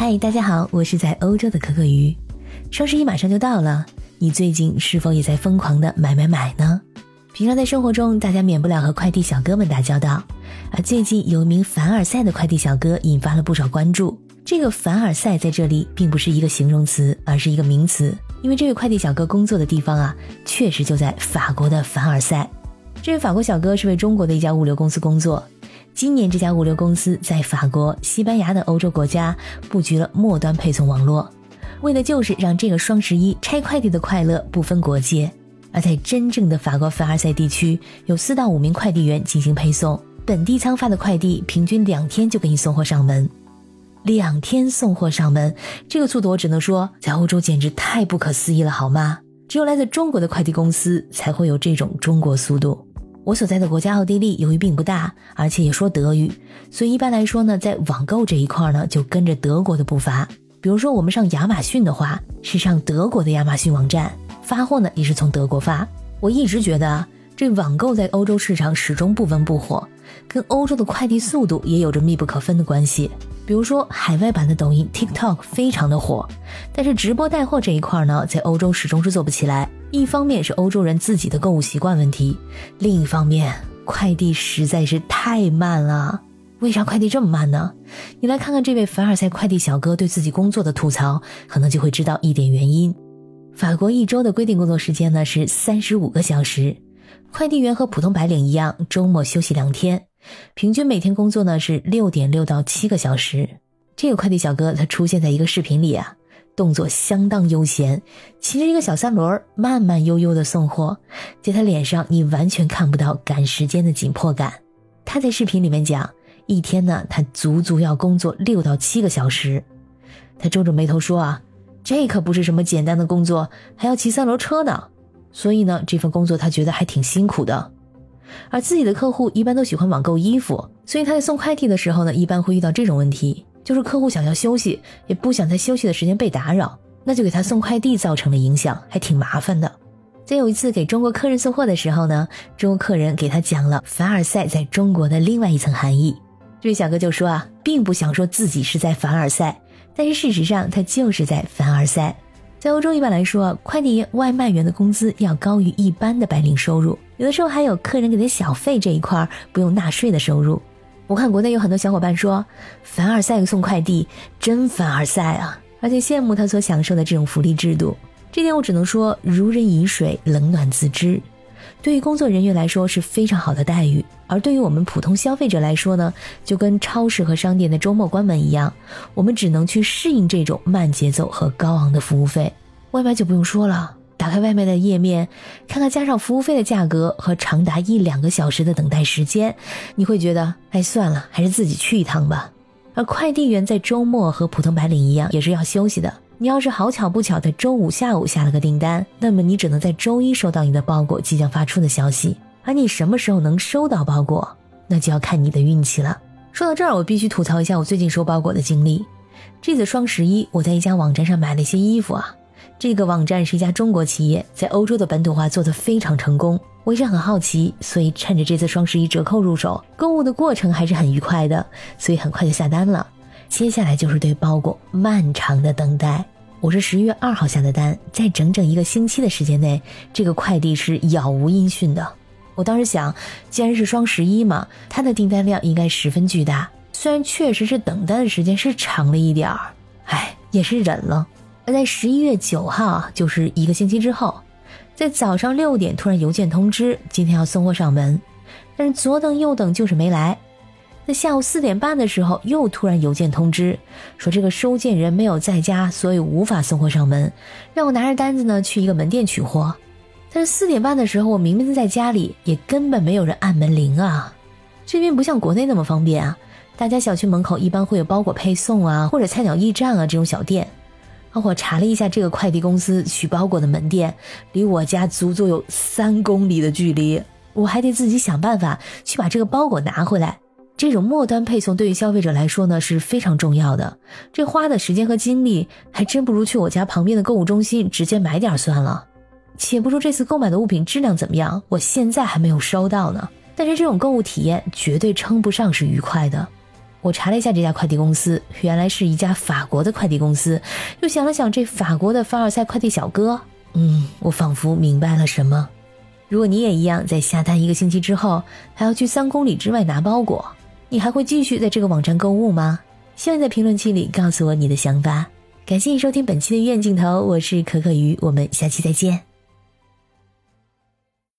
嗨，大家好，我是在欧洲的可可鱼。双十一马上就到了，你最近是否也在疯狂的买买买呢？平常在生活中，大家免不了和快递小哥们打交道，而最近有一名凡尔赛的快递小哥引发了不少关注。这个凡尔赛在这里并不是一个形容词，而是一个名词，因为这位快递小哥工作的地方啊，确实就在法国的凡尔赛。这位法国小哥是为中国的一家物流公司工作。今年，这家物流公司在法国、西班牙等欧洲国家布局了末端配送网络，为的就是让这个双十一拆快递的快乐不分国界。而在真正的法国凡尔赛地区，有四到五名快递员进行配送，本地仓发的快递平均两天就给你送货上门。两天送货上门，这个速度我只能说，在欧洲简直太不可思议了，好吗？只有来自中国的快递公司才会有这种中国速度。我所在的国家奥地利，由于并不大，而且也说德语，所以一般来说呢，在网购这一块呢，就跟着德国的步伐。比如说，我们上亚马逊的话，是上德国的亚马逊网站发货呢，也是从德国发。我一直觉得，这网购在欧洲市场始终不温不火，跟欧洲的快递速度也有着密不可分的关系。比如说，海外版的抖音 TikTok 非常的火，但是直播带货这一块呢，在欧洲始终是做不起来。一方面是欧洲人自己的购物习惯问题，另一方面快递实在是太慢了。为啥快递这么慢呢？你来看看这位凡尔赛快递小哥对自己工作的吐槽，可能就会知道一点原因。法国一周的规定工作时间呢是三十五个小时，快递员和普通白领一样，周末休息两天，平均每天工作呢是六点六到七个小时。这个快递小哥他出现在一个视频里啊。动作相当悠闲，骑着一个小三轮，慢慢悠悠的送货，在他脸上你完全看不到赶时间的紧迫感。他在视频里面讲，一天呢，他足足要工作六到七个小时。他皱着眉头说啊，这可不是什么简单的工作，还要骑三轮车呢。所以呢，这份工作他觉得还挺辛苦的。而自己的客户一般都喜欢网购衣服，所以他在送快递的时候呢，一般会遇到这种问题。就是客户想要休息，也不想在休息的时间被打扰，那就给他送快递造成了影响，还挺麻烦的。在有一次给中国客人送货的时候呢，中国客人给他讲了凡尔赛在中国的另外一层含义。这位小哥就说啊，并不想说自己是在凡尔赛，但是事实上他就是在凡尔赛。在欧洲一般来说啊，快递员、外卖员的工资要高于一般的白领收入，有的时候还有客人给的小费这一块不用纳税的收入。我看国内有很多小伙伴说，凡尔赛送快递真凡尔赛啊，而且羡慕他所享受的这种福利制度。这点我只能说如人饮水，冷暖自知。对于工作人员来说是非常好的待遇，而对于我们普通消费者来说呢，就跟超市和商店的周末关门一样，我们只能去适应这种慢节奏和高昂的服务费。外卖就不用说了。打开外卖的页面，看看加上服务费的价格和长达一两个小时的等待时间，你会觉得，哎，算了，还是自己去一趟吧。而快递员在周末和普通白领一样，也是要休息的。你要是好巧不巧在周五下午下了个订单，那么你只能在周一收到你的包裹即将发出的消息。而你什么时候能收到包裹，那就要看你的运气了。说到这儿，我必须吐槽一下我最近收包裹的经历。这次双十一，我在一家网站上买了一些衣服啊。这个网站是一家中国企业，在欧洲的本土化做得非常成功。我一直很好奇，所以趁着这次双十一折扣入手，购物的过程还是很愉快的，所以很快就下单了。接下来就是对包裹漫长的等待。我是十一月二号下的单，在整整一个星期的时间内，这个快递是杳无音讯的。我当时想，既然是双十一嘛，它的订单量应该十分巨大。虽然确实是等待的时间是长了一点儿，唉，也是忍了。而在十一月九号，就是一个星期之后，在早上六点突然邮件通知今天要送货上门，但是左等右等就是没来。在下午四点半的时候，又突然邮件通知说这个收件人没有在家，所以无法送货上门，让我拿着单子呢去一个门店取货。但是四点半的时候，我明明在家里，也根本没有人按门铃啊。这边不像国内那么方便啊，大家小区门口一般会有包裹配送啊，或者菜鸟驿站啊这种小店。我查了一下，这个快递公司取包裹的门店离我家足足有三公里的距离，我还得自己想办法去把这个包裹拿回来。这种末端配送对于消费者来说呢是非常重要的，这花的时间和精力还真不如去我家旁边的购物中心直接买点算了。且不说这次购买的物品质量怎么样，我现在还没有收到呢，但是这种购物体验绝对称不上是愉快的。我查了一下这家快递公司，原来是一家法国的快递公司。又想了想这法国的凡尔赛快递小哥，嗯，我仿佛明白了什么。如果你也一样，在下单一个星期之后还要去三公里之外拿包裹，你还会继续在这个网站购物吗？希望在评论区里告诉我你的想法。感谢你收听本期的医院镜头，我是可可鱼，我们下期再见。